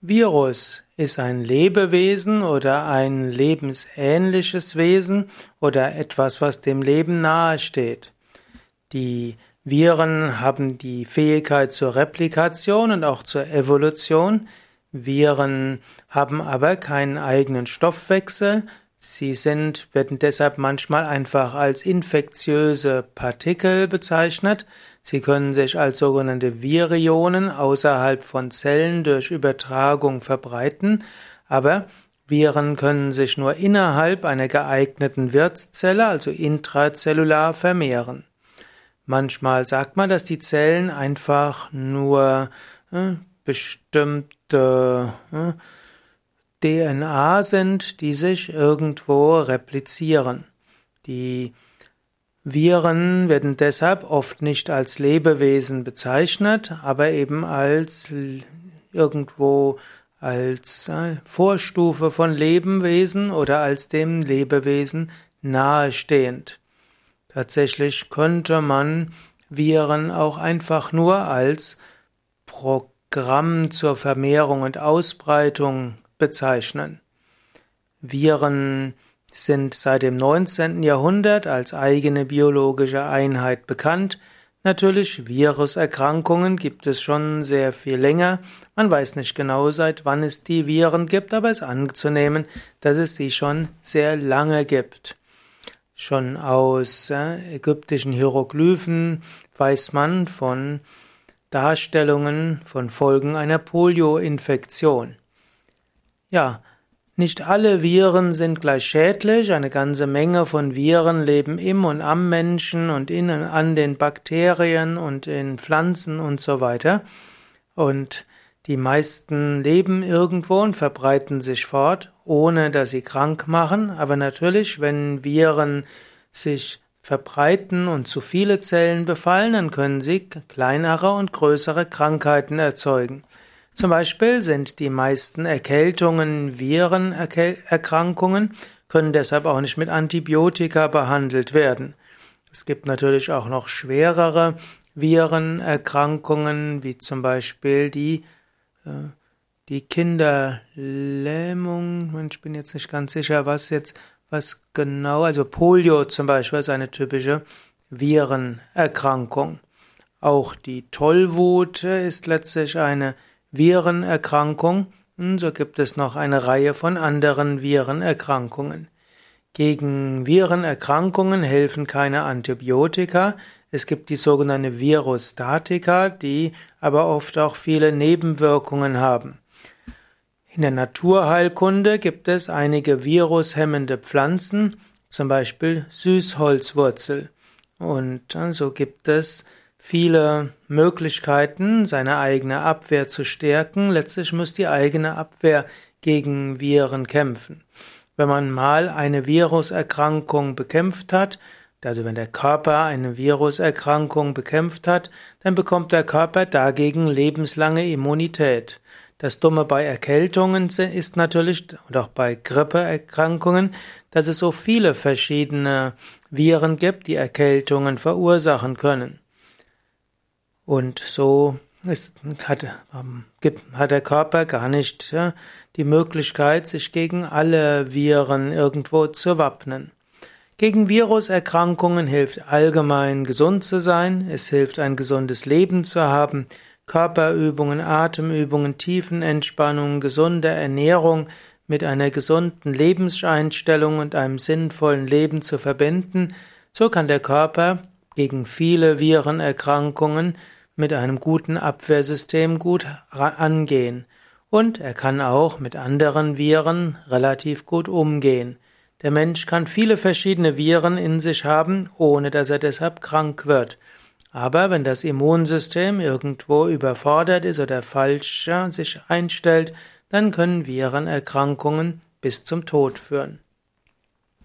Virus ist ein Lebewesen oder ein lebensähnliches Wesen oder etwas, was dem Leben nahesteht. Die Viren haben die Fähigkeit zur Replikation und auch zur Evolution. Viren haben aber keinen eigenen Stoffwechsel. Sie sind, werden deshalb manchmal einfach als infektiöse Partikel bezeichnet. Sie können sich als sogenannte Virionen außerhalb von Zellen durch Übertragung verbreiten, aber Viren können sich nur innerhalb einer geeigneten Wirtszelle, also intrazellular, vermehren. Manchmal sagt man, dass die Zellen einfach nur äh, bestimmte äh, DNA sind, die sich irgendwo replizieren. Die Viren werden deshalb oft nicht als Lebewesen bezeichnet, aber eben als irgendwo als äh, Vorstufe von Lebewesen oder als dem Lebewesen nahestehend. Tatsächlich könnte man Viren auch einfach nur als Programm zur Vermehrung und Ausbreitung bezeichnen. Viren sind seit dem 19. Jahrhundert als eigene biologische Einheit bekannt. Natürlich, Viruserkrankungen gibt es schon sehr viel länger. Man weiß nicht genau, seit wann es die Viren gibt, aber es ist anzunehmen, dass es sie schon sehr lange gibt. Schon aus äh, ägyptischen Hieroglyphen weiß man von Darstellungen von Folgen einer Polioinfektion. Ja, nicht alle Viren sind gleich schädlich. Eine ganze Menge von Viren leben im und am Menschen und in und an den Bakterien und in Pflanzen und so weiter. Und die meisten leben irgendwo und verbreiten sich fort, ohne dass sie krank machen. Aber natürlich, wenn Viren sich verbreiten und zu viele Zellen befallen, dann können sie kleinere und größere Krankheiten erzeugen. Zum Beispiel sind die meisten Erkältungen Virenerkrankungen, können deshalb auch nicht mit Antibiotika behandelt werden. Es gibt natürlich auch noch schwerere Virenerkrankungen, wie zum Beispiel die, äh, die Kinderlähmung. Ich bin jetzt nicht ganz sicher, was jetzt, was genau, also Polio zum Beispiel ist eine typische Virenerkrankung. Auch die Tollwut ist letztlich eine Virenerkrankung, so gibt es noch eine Reihe von anderen Virenerkrankungen. Gegen Virenerkrankungen helfen keine Antibiotika. Es gibt die sogenannte Virostatika, die aber oft auch viele Nebenwirkungen haben. In der Naturheilkunde gibt es einige virushemmende Pflanzen, zum Beispiel Süßholzwurzel. Und so gibt es viele Möglichkeiten, seine eigene Abwehr zu stärken. Letztlich muss die eigene Abwehr gegen Viren kämpfen. Wenn man mal eine Viruserkrankung bekämpft hat, also wenn der Körper eine Viruserkrankung bekämpft hat, dann bekommt der Körper dagegen lebenslange Immunität. Das Dumme bei Erkältungen ist natürlich, und auch bei Grippeerkrankungen, dass es so viele verschiedene Viren gibt, die Erkältungen verursachen können. Und so ist, hat, ähm, hat der Körper gar nicht ja, die Möglichkeit, sich gegen alle Viren irgendwo zu wappnen. Gegen Viruserkrankungen hilft allgemein gesund zu sein, es hilft ein gesundes Leben zu haben, Körperübungen, Atemübungen, Tiefenentspannung, gesunde Ernährung mit einer gesunden Lebenseinstellung und einem sinnvollen Leben zu verbinden, so kann der Körper gegen viele Virenerkrankungen mit einem guten Abwehrsystem gut angehen. Und er kann auch mit anderen Viren relativ gut umgehen. Der Mensch kann viele verschiedene Viren in sich haben, ohne dass er deshalb krank wird. Aber wenn das Immunsystem irgendwo überfordert ist oder falsch sich einstellt, dann können Virenerkrankungen bis zum Tod führen.